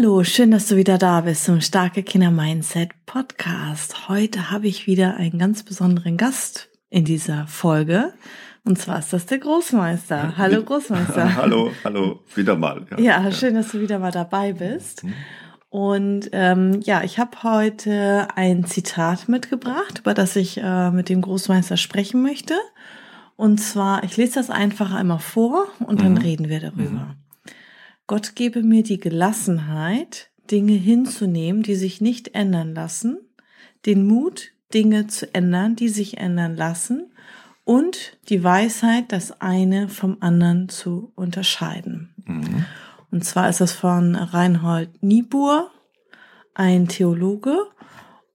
Hallo, schön, dass du wieder da bist zum Starke Kinder Mindset Podcast. Heute habe ich wieder einen ganz besonderen Gast in dieser Folge. Und zwar ist das der Großmeister. Hallo Großmeister. hallo, hallo, wieder mal. Ja, ja, schön, dass du wieder mal dabei bist. Mhm. Und ähm, ja, ich habe heute ein Zitat mitgebracht, über das ich äh, mit dem Großmeister sprechen möchte. Und zwar, ich lese das einfach einmal vor und dann mhm. reden wir darüber. Mhm. Gott gebe mir die Gelassenheit, Dinge hinzunehmen, die sich nicht ändern lassen, den Mut, Dinge zu ändern, die sich ändern lassen und die Weisheit, das eine vom anderen zu unterscheiden. Mhm. Und zwar ist das von Reinhold Niebuhr, ein Theologe.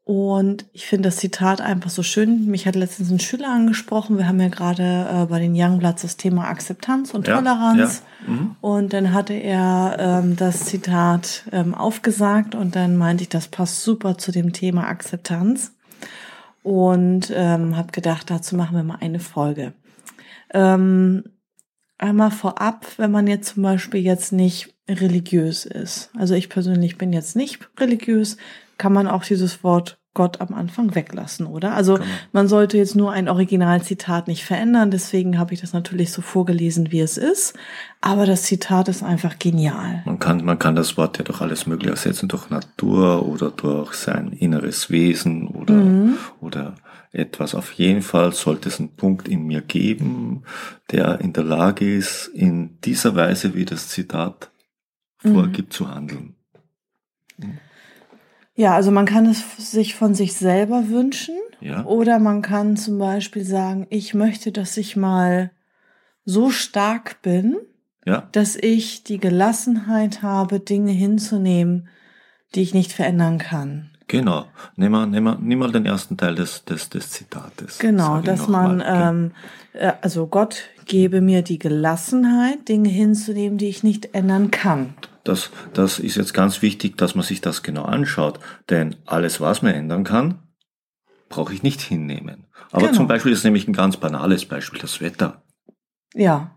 Und ich finde das Zitat einfach so schön. Mich hat letztens ein Schüler angesprochen. Wir haben ja gerade äh, bei den Youngbloods das Thema Akzeptanz und Toleranz. Ja, ja. Mhm. Und dann hatte er ähm, das Zitat ähm, aufgesagt und dann meinte ich, das passt super zu dem Thema Akzeptanz und ähm, habe gedacht, dazu machen wir mal eine Folge. Ähm, einmal vorab, wenn man jetzt zum Beispiel jetzt nicht religiös ist. Also ich persönlich bin jetzt nicht religiös, kann man auch dieses Wort Gott am Anfang weglassen, oder? Also man sollte jetzt nur ein Originalzitat nicht verändern, deswegen habe ich das natürlich so vorgelesen, wie es ist. Aber das Zitat ist einfach genial. Man kann, man kann das Wort ja durch alles Mögliche ersetzen, durch Natur oder durch sein inneres Wesen oder, mhm. oder etwas. Auf jeden Fall sollte es einen Punkt in mir geben, der in der Lage ist, in dieser Weise, wie das Zitat vorgibt, mhm. zu handeln. Mhm. Ja, also man kann es sich von sich selber wünschen. Ja. Oder man kann zum Beispiel sagen, ich möchte, dass ich mal so stark bin, ja. dass ich die Gelassenheit habe, Dinge hinzunehmen, die ich nicht verändern kann. Genau. Nimm mal, nimm mal, nimm mal den ersten Teil des, des, des Zitates. Genau, dass man, ähm, äh, also Gott gebe mir die Gelassenheit, Dinge hinzunehmen, die ich nicht ändern kann. Das, das ist jetzt ganz wichtig, dass man sich das genau anschaut. Denn alles, was man ändern kann, brauche ich nicht hinnehmen. Aber genau. zum Beispiel ist nämlich ein ganz banales Beispiel, das Wetter. Ja.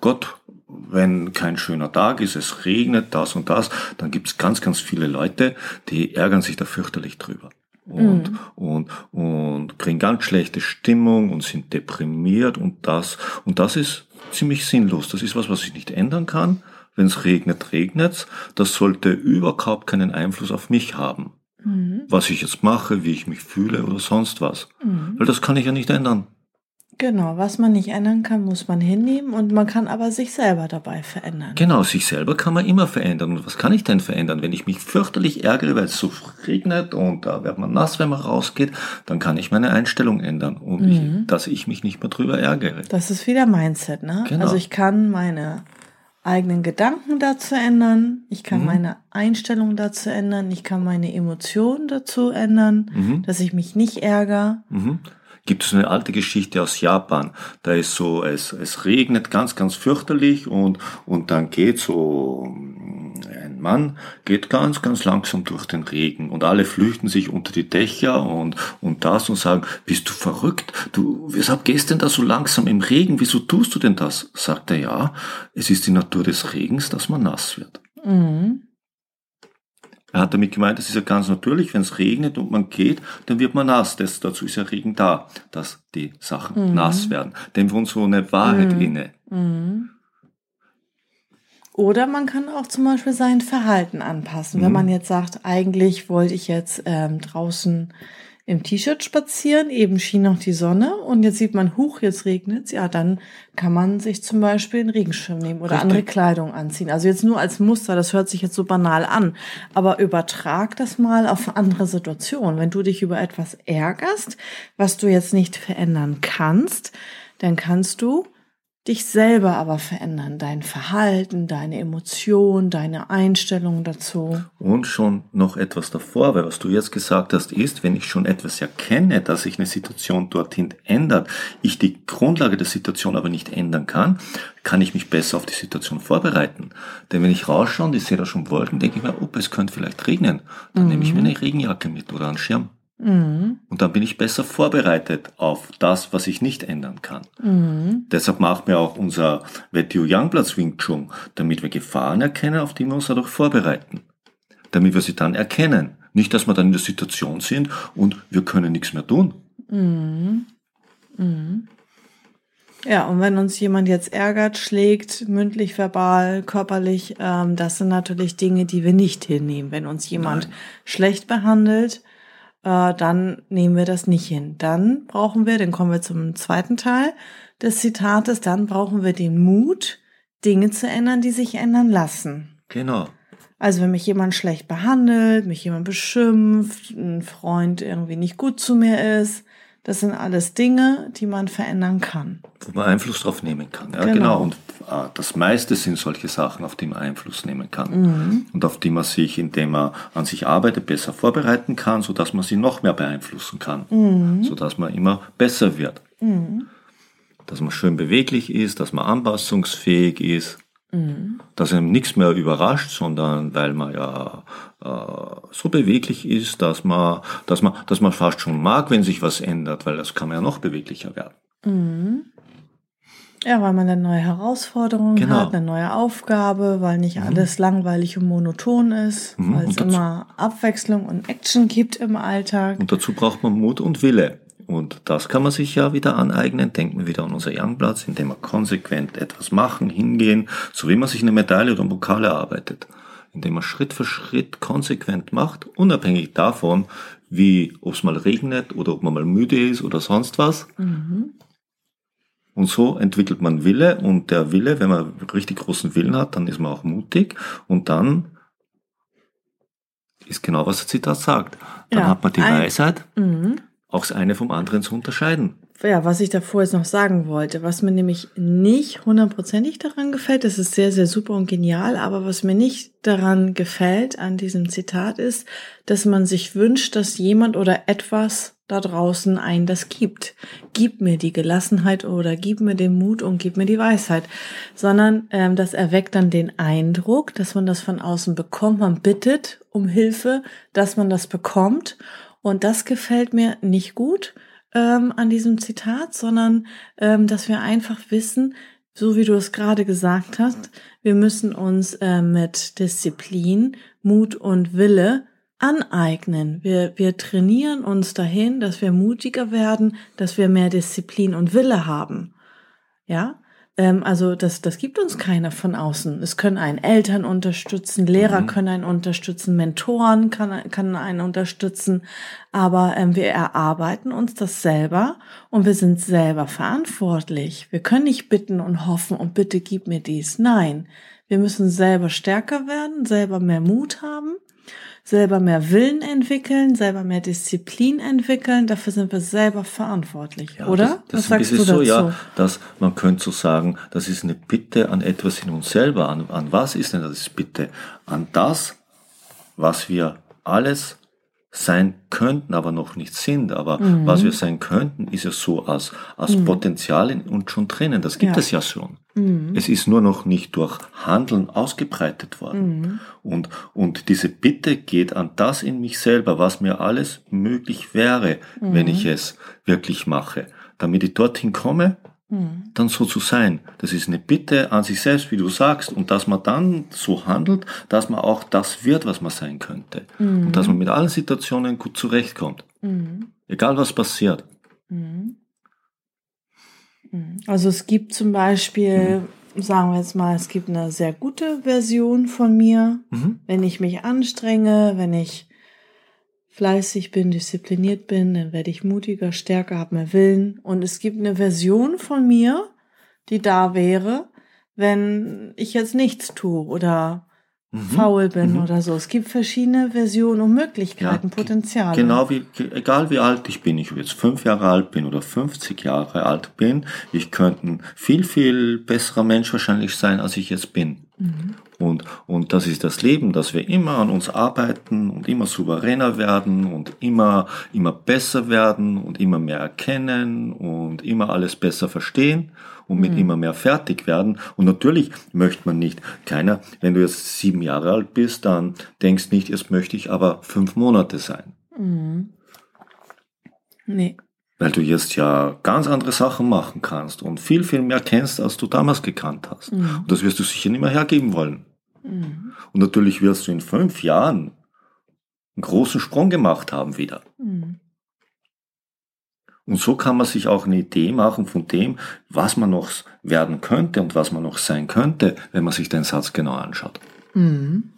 Gott, wenn kein schöner Tag ist, es regnet, das und das, dann gibt es ganz, ganz viele Leute, die ärgern sich da fürchterlich drüber. Und, mhm. und, und kriegen ganz schlechte Stimmung und sind deprimiert und das, und das ist ziemlich sinnlos. Das ist was, was ich nicht ändern kann. Wenn es regnet, regnet's. Das sollte überhaupt keinen Einfluss auf mich haben. Mhm. Was ich jetzt mache, wie ich mich fühle oder sonst was. Mhm. Weil das kann ich ja nicht ändern. Genau, was man nicht ändern kann, muss man hinnehmen und man kann aber sich selber dabei verändern. Genau, sich selber kann man immer verändern. Und was kann ich denn verändern? Wenn ich mich fürchterlich ärgere, weil es so regnet und da wird man nass, wenn man rausgeht, dann kann ich meine Einstellung ändern und mhm. ich, dass ich mich nicht mehr drüber ärgere. Das ist wieder Mindset, ne? Genau. Also ich kann meine eigenen Gedanken dazu ändern, ich kann mhm. meine Einstellung dazu ändern, ich kann meine Emotionen dazu ändern, mhm. dass ich mich nicht ärgere. Mhm. Gibt es eine alte Geschichte aus Japan, da ist so, es, es regnet ganz, ganz fürchterlich und, und dann geht so Mann, geht ganz, ganz langsam durch den Regen und alle flüchten sich unter die Dächer und, und das und sagen, bist du verrückt? Du, weshalb gehst denn da so langsam im Regen? Wieso tust du denn das? Sagt er, ja, es ist die Natur des Regens, dass man nass wird. Mhm. Er hat damit gemeint, das ist ja ganz natürlich, wenn es regnet und man geht, dann wird man nass. Das, dazu ist ja Regen da, dass die Sachen mhm. nass werden. Dem wohnt so eine Wahrheit mhm. inne. Mhm. Oder man kann auch zum Beispiel sein Verhalten anpassen. Wenn mhm. man jetzt sagt, eigentlich wollte ich jetzt ähm, draußen im T-Shirt spazieren, eben schien noch die Sonne und jetzt sieht man, huch, jetzt regnet's, ja, dann kann man sich zum Beispiel einen Regenschirm nehmen oder Richtig. andere Kleidung anziehen. Also jetzt nur als Muster, das hört sich jetzt so banal an, aber übertrag das mal auf andere Situationen. Wenn du dich über etwas ärgerst, was du jetzt nicht verändern kannst, dann kannst du dich selber aber verändern, dein Verhalten, deine Emotionen, deine Einstellung dazu. Und schon noch etwas davor, weil was du jetzt gesagt hast, ist, wenn ich schon etwas erkenne, dass sich eine Situation dorthin ändert, ich die Grundlage der Situation aber nicht ändern kann, kann ich mich besser auf die Situation vorbereiten. Denn wenn ich rausschaue und ich sehe da schon Wolken, denke ich mir, oh, es könnte vielleicht regnen. Dann mhm. nehme ich mir eine Regenjacke mit oder einen Schirm. Mhm. Und dann bin ich besser vorbereitet auf das, was ich nicht ändern kann. Mhm. Deshalb macht mir auch unser Wettiu Youngplatz Wing Chun, damit wir Gefahren erkennen, auf die wir uns dadurch vorbereiten. Damit wir sie dann erkennen. Nicht, dass wir dann in der Situation sind und wir können nichts mehr tun. Mhm. Mhm. Ja, und wenn uns jemand jetzt ärgert, schlägt, mündlich, verbal, körperlich, ähm, das sind natürlich Dinge, die wir nicht hinnehmen. Wenn uns jemand Nein. schlecht behandelt, äh, dann nehmen wir das nicht hin. Dann brauchen wir, dann kommen wir zum zweiten Teil des Zitates, dann brauchen wir den Mut, Dinge zu ändern, die sich ändern lassen. Genau. Also wenn mich jemand schlecht behandelt, mich jemand beschimpft, ein Freund irgendwie nicht gut zu mir ist, das sind alles Dinge, die man verändern kann. Wo man Einfluss drauf nehmen kann. Ja, genau. genau. Und äh, das meiste sind solche Sachen, auf die man Einfluss nehmen kann. Mhm. Und auf die man sich, indem man an sich arbeitet, besser vorbereiten kann, sodass man sie noch mehr beeinflussen kann. Mhm. Sodass man immer besser wird. Mhm. Dass man schön beweglich ist, dass man anpassungsfähig ist. Mhm. Dass einem nichts mehr überrascht, sondern weil man ja äh, so beweglich ist, dass man, dass man, dass man fast schon mag, wenn sich was ändert, weil das kann man ja noch beweglicher werden. Mhm. Ja, weil man eine neue Herausforderung genau. hat, eine neue Aufgabe, weil nicht mhm. alles langweilig und monoton ist, mhm. weil es immer Abwechslung und Action gibt im Alltag. Und dazu braucht man Mut und Wille. Und das kann man sich ja wieder aneignen. Denken wir wieder an unser Youngplatz, indem wir konsequent etwas machen, hingehen, so wie man sich eine Medaille oder ein Pokal erarbeitet. Indem man Schritt für Schritt konsequent macht, unabhängig davon, wie, ob es mal regnet oder ob man mal müde ist oder sonst was. Mhm. Und so entwickelt man Wille und der Wille, wenn man richtig großen Willen hat, dann ist man auch mutig und dann ist genau, was der Zitat sagt. Dann ja, hat man die Weisheit, mhm auch das eine vom anderen zu unterscheiden. Ja, was ich davor jetzt noch sagen wollte, was mir nämlich nicht hundertprozentig daran gefällt, das ist sehr, sehr super und genial, aber was mir nicht daran gefällt an diesem Zitat ist, dass man sich wünscht, dass jemand oder etwas da draußen ein das gibt. Gib mir die Gelassenheit oder gib mir den Mut und gib mir die Weisheit. Sondern ähm, das erweckt dann den Eindruck, dass man das von außen bekommt. Man bittet um Hilfe, dass man das bekommt. Und das gefällt mir nicht gut ähm, an diesem Zitat, sondern ähm, dass wir einfach wissen, so wie du es gerade gesagt hast, wir müssen uns äh, mit Disziplin, Mut und Wille aneignen. Wir, wir trainieren uns dahin, dass wir mutiger werden, dass wir mehr Disziplin und Wille haben. Ja, ähm, also das, das gibt uns keiner von außen. Es können einen Eltern unterstützen, Lehrer mhm. können einen unterstützen, Mentoren kann, kann einen unterstützen, aber ähm, wir erarbeiten uns das selber und wir sind selber verantwortlich. Wir können nicht bitten und hoffen und bitte gib mir dies. Nein, wir müssen selber stärker werden, selber mehr Mut haben selber mehr Willen entwickeln, selber mehr Disziplin entwickeln. Dafür sind wir selber verantwortlich, ja, oder? Das, das Was sagst du dazu? so, ja, dass man könnte so sagen, das ist eine Bitte an etwas in uns selber. An, an was ist denn das Bitte? An das, was wir alles sein könnten, aber noch nicht sind. Aber mhm. was wir sein könnten, ist ja so als, als mhm. Potenzial in uns schon drinnen. Das gibt ja. es ja schon. Mhm. Es ist nur noch nicht durch Handeln ausgebreitet worden. Mhm. Und, und diese Bitte geht an das in mich selber, was mir alles möglich wäre, wenn ich mhm. es wirklich mache. Damit ich dorthin komme, Mhm. dann so zu sein. Das ist eine Bitte an sich selbst, wie du sagst, und dass man dann so handelt, dass man auch das wird, was man sein könnte. Mhm. Und dass man mit allen Situationen gut zurechtkommt. Mhm. Egal was passiert. Mhm. Mhm. Also es gibt zum Beispiel, sagen wir jetzt mal, es gibt eine sehr gute Version von mir, wenn ich mich anstrenge, wenn ich fleißig bin, diszipliniert bin, dann werde ich mutiger, stärker, habe mehr Willen. Und es gibt eine Version von mir, die da wäre, wenn ich jetzt nichts tue oder faul bin oder so. Es gibt verschiedene Versionen und Möglichkeiten, ge- Potenziale. Genau wie, egal wie alt ich bin, ich jetzt fünf Jahre alt bin oder 50 Jahre alt bin, ich könnte ein viel, viel besserer Mensch wahrscheinlich sein, als ich jetzt bin. Und, und das ist das Leben, dass wir immer an uns arbeiten und immer souveräner werden und immer, immer besser werden und immer mehr erkennen und immer alles besser verstehen und mit immer mehr fertig werden. Und natürlich möchte man nicht, keiner, wenn du jetzt sieben Jahre alt bist, dann denkst nicht, jetzt möchte ich aber fünf Monate sein. Mhm. Nee. Weil du jetzt ja ganz andere Sachen machen kannst und viel, viel mehr kennst, als du damals gekannt hast. Mhm. Und das wirst du sicher nicht mehr hergeben wollen. Mhm. Und natürlich wirst du in fünf Jahren einen großen Sprung gemacht haben wieder. Mhm. Und so kann man sich auch eine Idee machen von dem, was man noch werden könnte und was man noch sein könnte, wenn man sich den Satz genau anschaut. Mhm.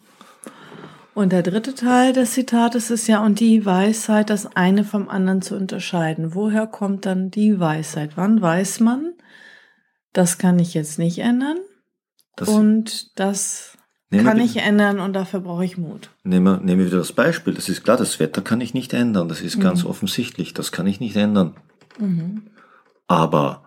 Und der dritte Teil des Zitates ist ja, und die Weisheit, das eine vom anderen zu unterscheiden. Woher kommt dann die Weisheit? Wann weiß man, das kann ich jetzt nicht ändern Das, und das nehmen, kann ich ändern und dafür brauche ich Mut. nehmen, wir, wieder das Beispiel. Das ist klar, das Wetter kann ich nicht ändern. Das ist ganz Mhm. offensichtlich. Das kann ich nicht ändern. Mhm. Aber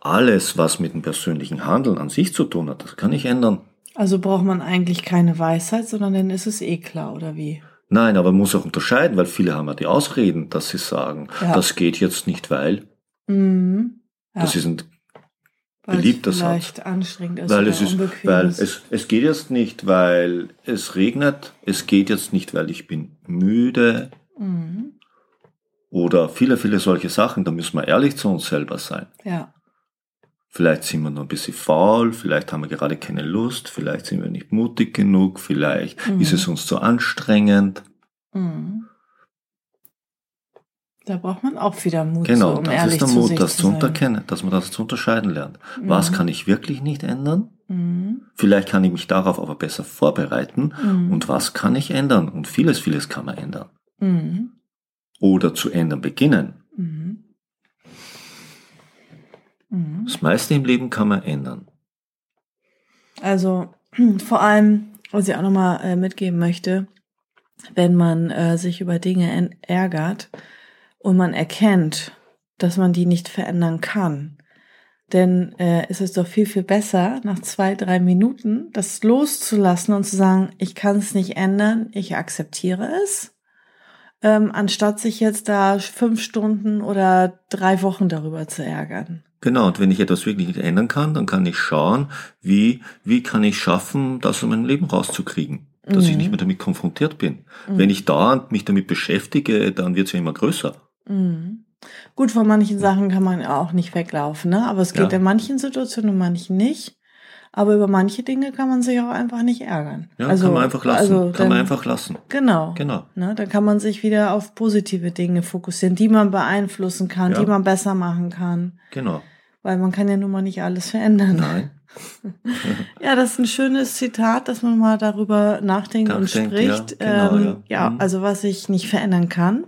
alles, was mit dem persönlichen Handeln an sich zu tun hat, das kann ich ändern. Also braucht man eigentlich keine Weisheit, sondern dann ist es eh klar, oder wie? Nein, aber man muss auch unterscheiden, weil viele haben ja die Ausreden, dass sie sagen, Ja. das geht jetzt nicht, weil. Mhm. Ja, Das ist ein es beliebter vielleicht anstrengend ist Weil es ist, weil ist. es, es geht jetzt nicht, weil es regnet, es geht jetzt nicht, weil ich bin müde Mhm. oder viele, viele solche Sachen, da müssen wir ehrlich zu uns selber sein. Ja. Vielleicht sind wir noch ein bisschen faul, vielleicht haben wir gerade keine Lust, vielleicht sind wir nicht mutig genug, vielleicht Mhm. ist es uns zu anstrengend. Mhm. Da braucht man auch wieder Mut, Genau, so, um das ist der Mut, das zu unterkennen, dass man das zu unterscheiden lernt. Was Mhm. kann ich wirklich nicht ändern? Mhm. Vielleicht kann ich mich darauf aber besser vorbereiten. Mhm. Und was kann ich ändern? Und vieles, vieles kann man ändern. Mhm. Oder zu ändern beginnen. Mhm. Mhm. Das meiste im Leben kann man ändern. Also vor allem, was ich auch nochmal äh, mitgeben möchte, wenn man äh, sich über Dinge ärgert und man erkennt, dass man die nicht verändern kann, denn äh, ist es doch viel, viel besser, nach zwei, drei Minuten das loszulassen und zu sagen, ich kann es nicht ändern, ich akzeptiere es, ähm, anstatt sich jetzt da fünf Stunden oder drei Wochen darüber zu ärgern. Genau, und wenn ich etwas wirklich nicht ändern kann, dann kann ich schauen, wie, wie kann ich schaffen, das aus meinem Leben rauszukriegen. Dass ich Mhm. nicht mehr damit konfrontiert bin. Wenn ich dauernd mich damit beschäftige, dann wird es ja immer größer. Mhm. Gut, von manchen Sachen kann man ja auch nicht weglaufen, ne? Aber es geht Ja. in manchen Situationen und manchen nicht. Aber über manche Dinge kann man sich auch einfach nicht ärgern. Ja, kann man einfach lassen. Also kann dann, man einfach lassen. Genau. Genau. Ne, dann kann man sich wieder auf positive Dinge fokussieren, die man beeinflussen kann, Ja. die man besser machen kann. Genau. Weil man kann ja nun mal nicht alles verändern. Nein. Ja, das ist ein schönes Zitat, dass man mal darüber nachdenkt und Nachdenkt, spricht. ja, genau, ähm, ja. ja, Mhm. also was ich nicht verändern kann,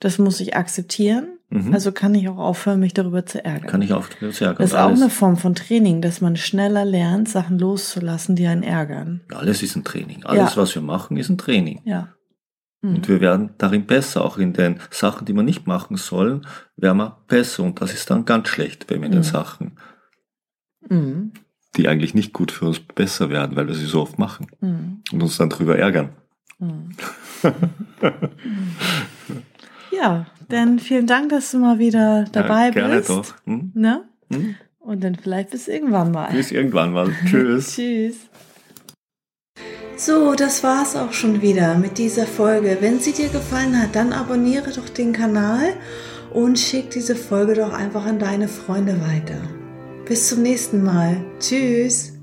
das muss ich akzeptieren. Mhm. Also kann ich auch aufhören, mich darüber zu ärgern. kann ich auch sehr das ist auch eine Form von Training, dass man schneller lernt, Sachen loszulassen, die einen ärgern. Alles ist ein Training. Alles, Ja. was wir machen, ist ein Training. Ja. Mhm. Und wir werden darin besser. Auch in den Sachen, die wir nicht machen sollen, werden wir besser. Und das ist dann ganz schlecht, wenn wir in den Mhm. Sachen, Mhm. die eigentlich nicht gut für uns besser werden, weil wir sie so oft machen Mhm. und uns dann drüber ärgern. Ja, dann vielen Dank, dass du mal wieder dabei ja, gerne bist. doch. Hm? Ne? Hm? Und dann vielleicht bis irgendwann mal. Bis irgendwann mal. Tschüss. Tschüss. So, das war's auch schon wieder mit dieser Folge. Wenn sie dir gefallen hat, dann abonniere doch den Kanal und schick diese Folge doch einfach an deine Freunde weiter. Bis zum nächsten Mal. Tschüss.